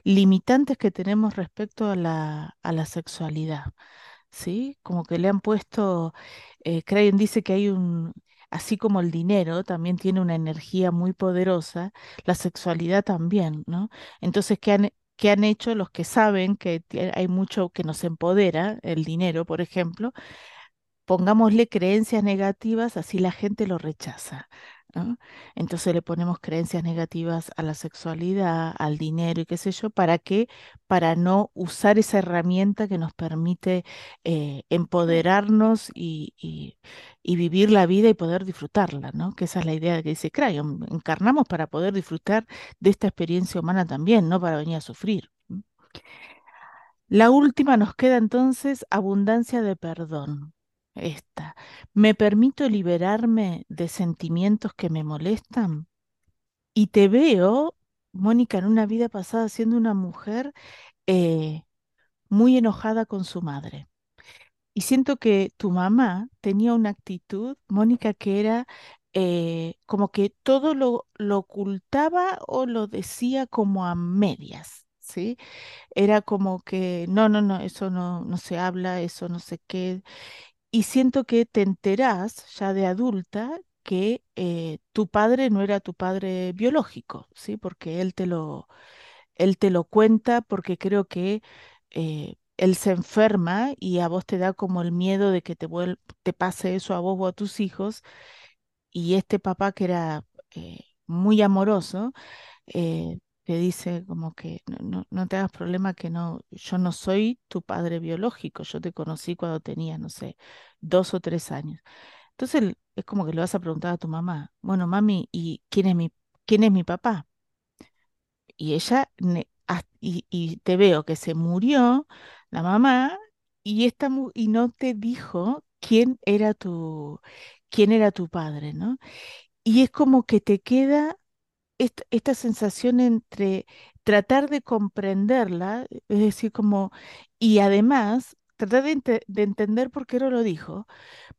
limitantes que tenemos respecto a la, a la sexualidad, ¿sí? Como que le han puesto, eh, dice que hay un, así como el dinero también tiene una energía muy poderosa, la sexualidad también, ¿no? Entonces, ¿qué han, qué han hecho los que saben que hay mucho que nos empodera, el dinero, por ejemplo? Pongámosle creencias negativas, así la gente lo rechaza, ¿no? Entonces le ponemos creencias negativas a la sexualidad, al dinero y qué sé yo, ¿para qué? Para no usar esa herramienta que nos permite eh, empoderarnos y, y- y vivir la vida y poder disfrutarla, ¿no? Que esa es la idea que dice Crayon, encarnamos para poder disfrutar de esta experiencia humana también, no para venir a sufrir. La última nos queda entonces abundancia de perdón. Esta. ¿Me permito liberarme de sentimientos que me molestan? Y te veo, Mónica, en una vida pasada siendo una mujer eh, muy enojada con su madre. Y siento que tu mamá tenía una actitud, Mónica, que era eh, como que todo lo, lo ocultaba o lo decía como a medias, ¿sí? Era como que, no, no, no, eso no, no se habla, eso no sé qué. Y siento que te enterás ya de adulta que eh, tu padre no era tu padre biológico, ¿sí? Porque él te lo, él te lo cuenta porque creo que eh, él se enferma y a vos te da como el miedo de que te, te pase eso a vos o a tus hijos. Y este papá que era eh, muy amoroso, eh, dice como que no, no, te hagas problema que no, yo no soy tu padre biológico, yo te conocí cuando tenías, no sé, dos o tres años. Entonces es como que le vas a preguntar a tu mamá, bueno, mami, ¿y quién es mi, quién es mi papá? Y ella, y, y te veo que se murió la mamá y, esta, y no te dijo quién era tu, quién era tu padre, ¿no? Y es como que te queda esta, esta sensación entre tratar de comprenderla, es decir, como, y además tratar de, ente- de entender por qué no lo dijo,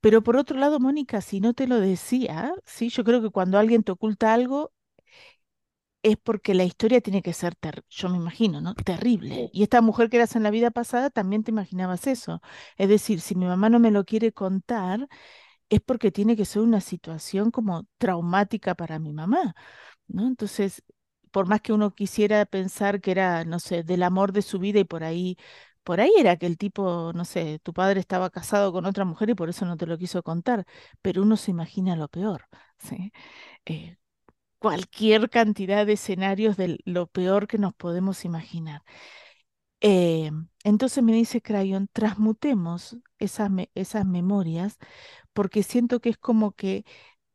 pero por otro lado, Mónica, si no te lo decía, sí, yo creo que cuando alguien te oculta algo es porque la historia tiene que ser, ter- yo me imagino, ¿no? Terrible. Y esta mujer que eras en la vida pasada también te imaginabas eso. Es decir, si mi mamá no me lo quiere contar, es porque tiene que ser una situación como traumática para mi mamá. ¿No? Entonces, por más que uno quisiera pensar que era, no sé, del amor de su vida y por ahí, por ahí era que el tipo, no sé, tu padre estaba casado con otra mujer y por eso no te lo quiso contar, pero uno se imagina lo peor. Eh, cualquier cantidad de escenarios de lo peor que nos podemos imaginar. Eh, entonces me dice Crayon, transmutemos esas, esas memorias porque siento que es como que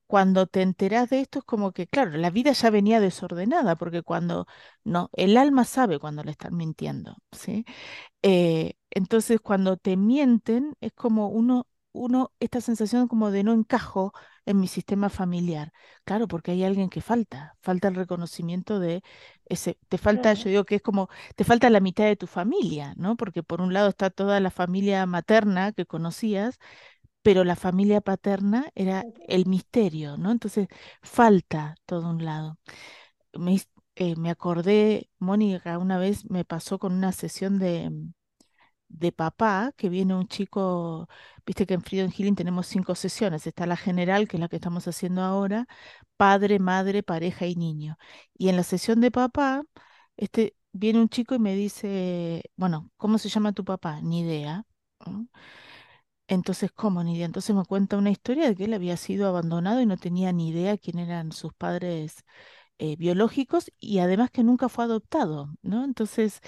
cuando te enterás de esto es como que, claro, la vida ya venía desordenada, porque cuando, no, el alma sabe cuando le están mintiendo, ¿sí? Eh, entonces, cuando te mienten, es como uno, uno, esta sensación como de no encajo en mi sistema familiar. Claro, porque hay alguien que falta, falta el reconocimiento de ese, te falta, yo digo que es como, te falta la mitad de tu familia, ¿no? Porque por un lado está toda la familia materna que conocías, pero la familia paterna era el misterio, ¿no? Entonces, falta todo un lado. Me, eh, me acordé, Mónica, una vez me pasó con una sesión de, de papá, que viene un chico, viste que en Freedom Healing tenemos cinco sesiones, está la general, que es la que estamos haciendo ahora, padre, madre, pareja y niño. Y en la sesión de papá, este, viene un chico y me dice, bueno, ¿cómo se llama tu papá? Ni idea. ¿no? Entonces, ¿cómo ni idea? Entonces me cuenta una historia de que él había sido abandonado y no tenía ni idea quién eran sus padres eh, biológicos y además que nunca fue adoptado, ¿no? Entonces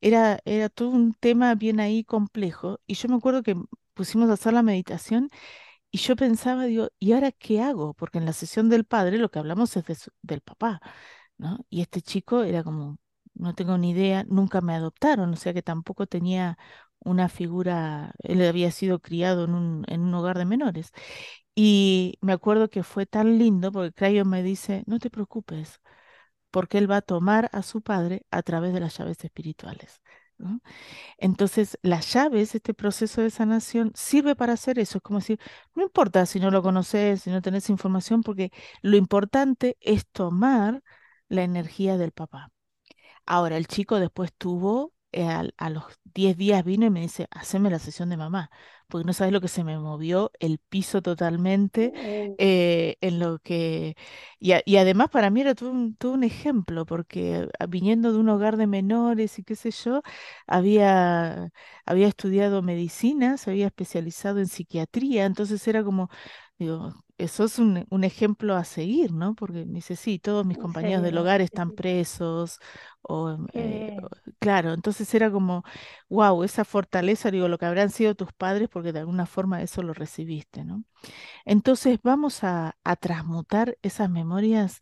era, era todo un tema bien ahí complejo y yo me acuerdo que pusimos a hacer la meditación y yo pensaba, digo, ¿y ahora qué hago? Porque en la sesión del padre lo que hablamos es de del papá, ¿no? Y este chico era como, no tengo ni idea, nunca me adoptaron, o sea que tampoco tenía una figura, él había sido criado en un, en un hogar de menores. Y me acuerdo que fue tan lindo porque Crayon me dice, no te preocupes, porque él va a tomar a su padre a través de las llaves espirituales. Entonces, las llaves, este proceso de sanación, sirve para hacer eso. Es como decir, no importa si no lo conoces, si no tenés información, porque lo importante es tomar la energía del papá. Ahora, el chico después tuvo, eh, a, los 10 días vino y me dice, haceme la sesión de mamá, porque no sabes lo que se me movió el piso totalmente eh, eh, en lo que... Y, a- y además para mí era todo un, todo un ejemplo, porque viniendo de un hogar de menores y qué sé yo, había, había estudiado medicina, se había especializado en psiquiatría, entonces era como... Digo, eso es un, un ejemplo a seguir, ¿no? Porque me dice, sí, todos mis compañeros del hogar están sí. presos, o, Qué eh, o- claro, entonces era como, wow, esa fortaleza, digo, lo que habrán sido tus padres, porque de alguna forma eso lo recibiste, ¿no? Entonces vamos a, a transmutar esas memorias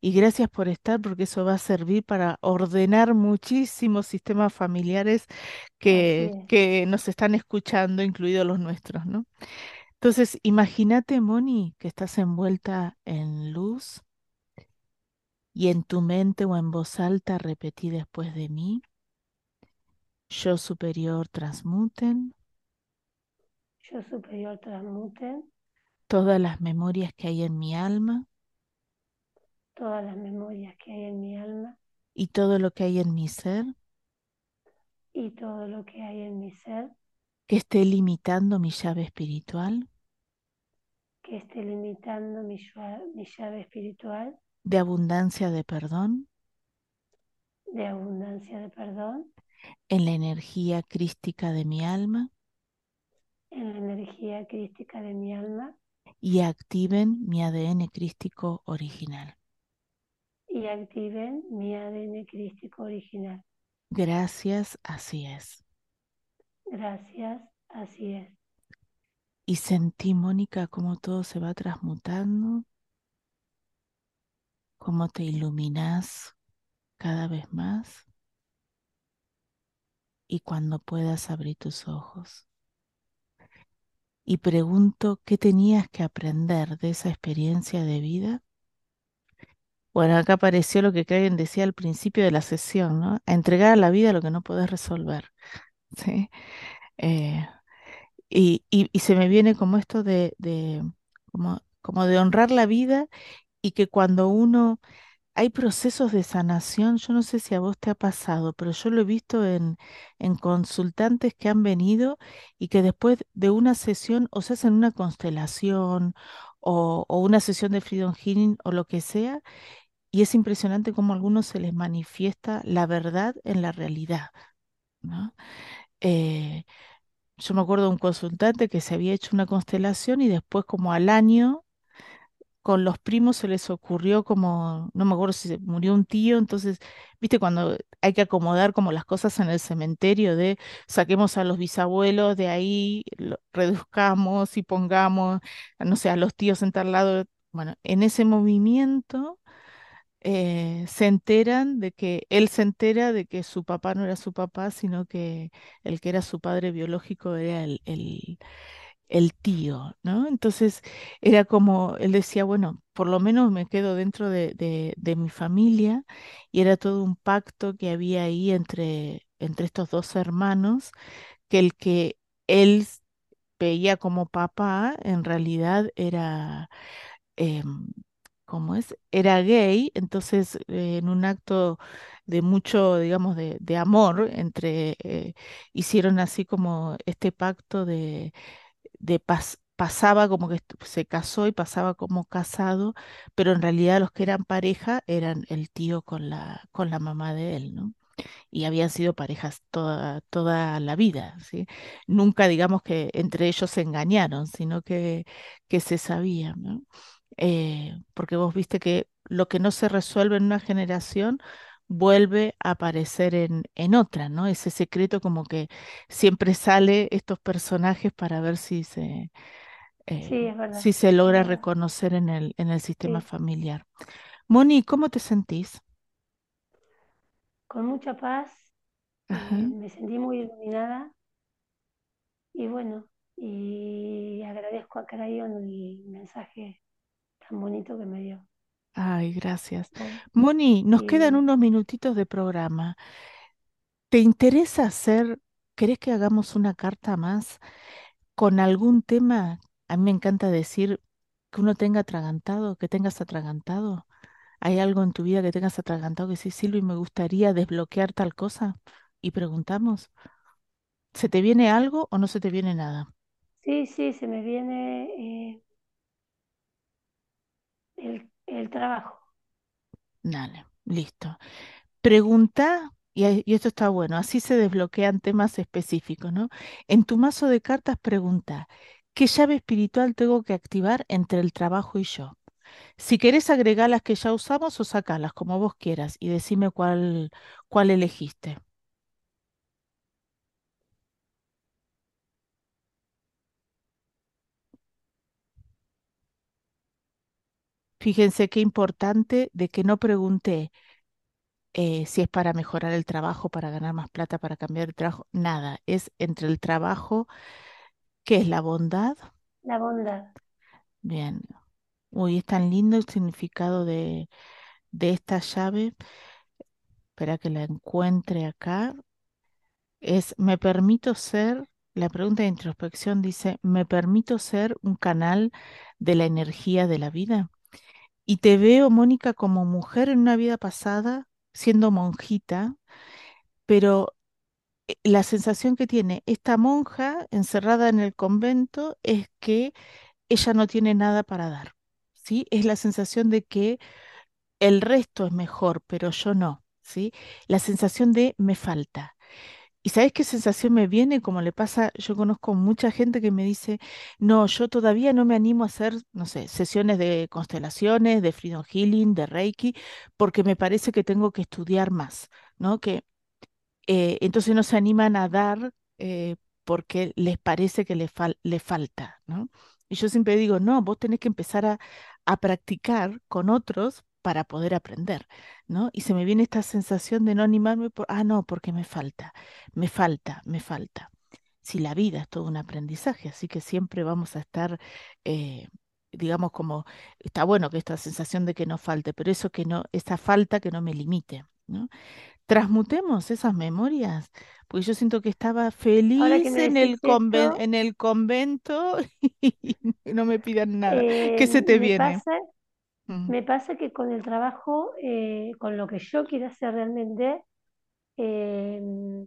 y gracias por estar, porque eso va a servir para ordenar muchísimos sistemas familiares que, es. que nos están escuchando, incluidos los nuestros, ¿no? Entonces, imagínate, Moni, que estás envuelta en luz y en tu mente o en voz alta repetí después de mí, yo superior transmuten. Yo superior transmuten. Todas las memorias que hay en mi alma. Todas las memorias que hay en mi alma. Y todo lo que hay en mi ser. Y todo lo que hay en mi ser que esté limitando mi llave espiritual que esté limitando mi, llave- mi llave espiritual de abundancia de perdón de abundancia de perdón en la energía crística de mi alma en la energía crística de mi alma y activen mi ADN crístico original. y activen mi ADN crístico original. Gracias, así es. Gracias, así es. Y sentí, Mónica, cómo todo se va transmutando, cómo te iluminas cada vez más y cuando puedas abrir tus ojos. Y pregunto, ¿qué tenías que aprender de esa experiencia de vida? Bueno, acá apareció lo que Karen decía al principio de la sesión, ¿no? A entregar a la vida lo que no podés resolver, Eh, y, y- y se me viene como esto de, de- como, como de honrar la vida y que cuando uno hay procesos de sanación, yo no sé si a vos te ha pasado, pero yo lo he visto en, en consultantes que han venido y que después de una sesión o se hacen una constelación o, o una sesión de Freedom Healing o lo que sea, y es impresionante cómo a algunos se les manifiesta la verdad en la realidad, ¿no? Eh, yo me acuerdo de un consultante que se había hecho una constelación y después como al año con los primos se les ocurrió como, no me acuerdo si murió un tío, entonces, viste, cuando hay que acomodar como las cosas en el cementerio de saquemos a los bisabuelos de ahí, reduzcamos y pongamos, no sé, a los tíos en tal lado. Bueno, en ese movimiento eh, se enteran de que él se entera de que su papá no era su papá, sino que el que era su padre biológico era el, el, tío, ¿no? Entonces era como, él decía, bueno, por lo menos me quedo dentro de, de, mi familia y era todo un pacto que había ahí entre, entre estos dos hermanos, que el que él veía como papá en realidad era em, ¿cómo es? Era gay, entonces eh, en un acto de mucho, digamos, de, amor, entre, eh, hicieron así como este pacto de, de pas- pasaba como que se casó y pasaba como casado, pero en realidad los que eran pareja eran el tío con la, con la mamá de él, ¿no? y habían sido parejas toda, toda la vida, ¿sí? Nunca digamos que entre ellos se engañaron, sino que, que se sabían, ¿no? Eh, porque vos viste que lo que no se resuelve en una generación vuelve a aparecer en, en otra, ¿no? Ese secreto como que siempre sale estos personajes para ver si se, eh, Sí, si se logra reconocer en el, en el sistema Sí, familiar. Moni, ¿cómo te sentís? con mucha paz, Ajá. eh, me sentí muy iluminada y bueno, y agradezco a Crayon el mensaje tan bonito que me dio. Ay, gracias. Moni, nos quedan unos minutitos de programa. ¿Te interesa hacer, querés que hagamos una carta más con algún tema? A mí me encanta decir que uno tenga atragantado, que tengas atragantado. ¿Hay algo en tu vida que tengas atragantado que sí, Silvi, me gustaría desbloquear tal cosa? Y preguntamos, ¿se te viene algo o no se te viene nada? sí, sí, se me viene eh, el, trabajo. Dale, listo. Pregunta, y esto está bueno, así se desbloquean temas específicos, ¿no? En tu mazo de cartas pregunta, ¿Qué llave espiritual tengo que activar entre el trabajo y yo? Si querés agregar las que ya usamos o sacarlas, como vos quieras, y decime cuál, cuál elegiste. Fíjense qué importante de que no pregunté eh, si es para mejorar el trabajo, para ganar más plata, para cambiar el trabajo, nada. Es entre el trabajo, ¿qué es la bondad? La bondad. Bien. Uy, es tan lindo el significado de, de esta llave. Espera que la encuentre acá. Es, me permito ser, la pregunta de introspección dice, ¿me permito ser un canal de la energía de la vida? Y te veo, Mónica, como mujer en una vida pasada, siendo monjita, pero eh, la sensación que tiene esta monja encerrada en el convento es que ella no tiene nada para dar, ¿sí? Es la sensación de que el resto es mejor, pero yo no, ¿sí? La sensación de me falta. ¿Y sabes qué sensación me viene? Como le pasa, yo conozco mucha gente que me dice, no, yo todavía no me animo a hacer, no sé, sesiones de constelaciones, de Freedom Healing, de Reiki, porque me parece que tengo que estudiar más, ¿no? Que eh, entonces no se animan a dar eh, porque les parece que le, le falta, ¿no? Y yo siempre digo, no, vos tenés que empezar a, a practicar con otros para poder aprender, ¿no? Y se me viene esta sensación de no animarme por, ah, no, porque me falta, me falta, me falta. Si la vida es todo un aprendizaje, así que siempre vamos a estar, eh, digamos, como, está bueno que esta sensación de que no falte, pero eso que no, esa falta que no me limite, ¿no? Transmutemos esas memorias, porque yo siento que estaba feliz en el, en el convento y no me pidan nada. ¿Qué se te viene? pasa, me pasa que con el trabajo, eh, con lo que yo quiero hacer realmente, em,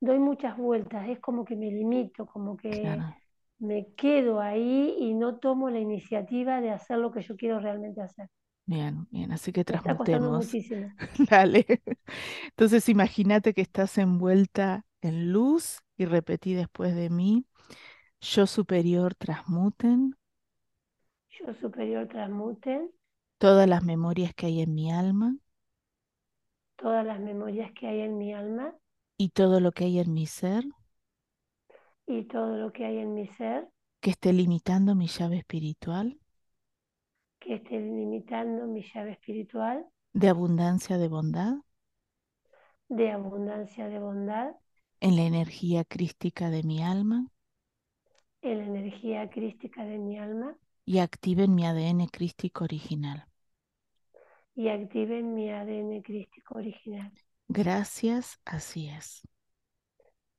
doy muchas vueltas, es como que me limito, como que Claro, me quedo ahí y no tomo la iniciativa de hacer lo que yo quiero realmente hacer. bien, bien, así que transmutemos. Dale. Entonces imagínate que estás envuelta en luz y repetí después de mí, yo superior transmuten Yo superior transmuten todas las memorias que hay en mi alma. Todas las memorias que hay en mi alma. Y todo lo que hay en mi ser. Y todo lo que hay en mi ser. Que esté limitando mi llave espiritual. Que esté limitando mi llave espiritual. De abundancia de bondad. De abundancia de bondad. En la energía crística de mi alma. En la energía crística de mi alma y activen mi ADN crístico original. y activen mi ADN crístico original. Gracias, así es.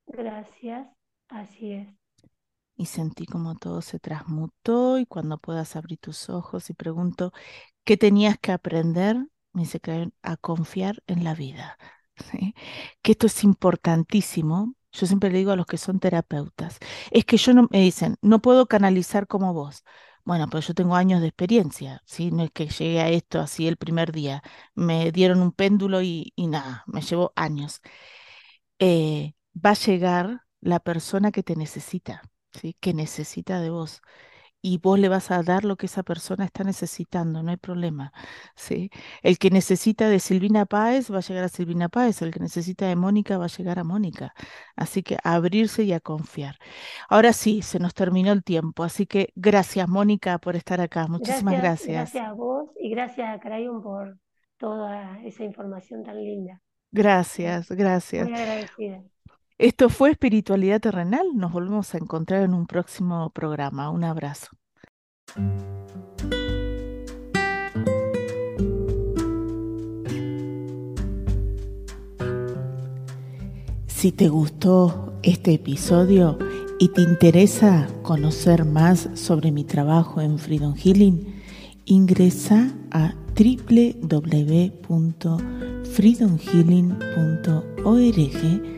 Gracias, así es. Y sentí como todo se transmutó y cuando puedas abrir tus ojos y pregunto, ¿qué tenías que aprender? Me dice que a confiar en la vida. ¿sí? Que esto es importantísimo. Yo siempre le digo a los que son terapeutas, es que yo no, me dicen, no puedo canalizar como vos. Bueno, pero yo tengo años de experiencia, ¿sí? No es que llegué a esto así el primer día. Me dieron un péndulo y, y nada, me llevó años. Eh, va a llegar la persona que te necesita, ¿sí? Que necesita de vos. Y vos le vas a dar lo que esa persona está necesitando, no hay problema, ¿sí? El que necesita de Silvina Páez va a llegar a Silvina Páez, el que necesita de Mónica va a llegar a Mónica. Así que a abrirse y a confiar. Ahora sí, se nos terminó el tiempo, así que gracias, Mónica, por estar acá. Muchísimas Gracias, gracias. gracias a vos y gracias a Crayon por toda esa información tan linda. Gracias, gracias. Muy agradecida. Esto fue Espiritualidad Terrenal. Nos volvemos a encontrar en un próximo programa. Un abrazo. Si te gustó este episodio y te interesa conocer más sobre mi trabajo en Freedom Healing, ingresa a www.freedomhealing.org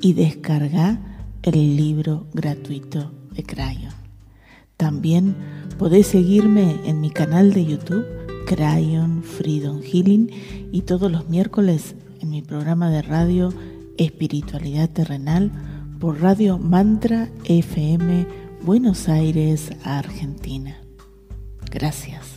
y descarga el libro gratuito de Crayon. También podés seguirme en mi canal de YouTube, Crayon Freedom Healing, y todos los miércoles en mi programa de radio Espiritualidad Terrenal por Radio Mantra FM Buenos Aires, Argentina. Gracias.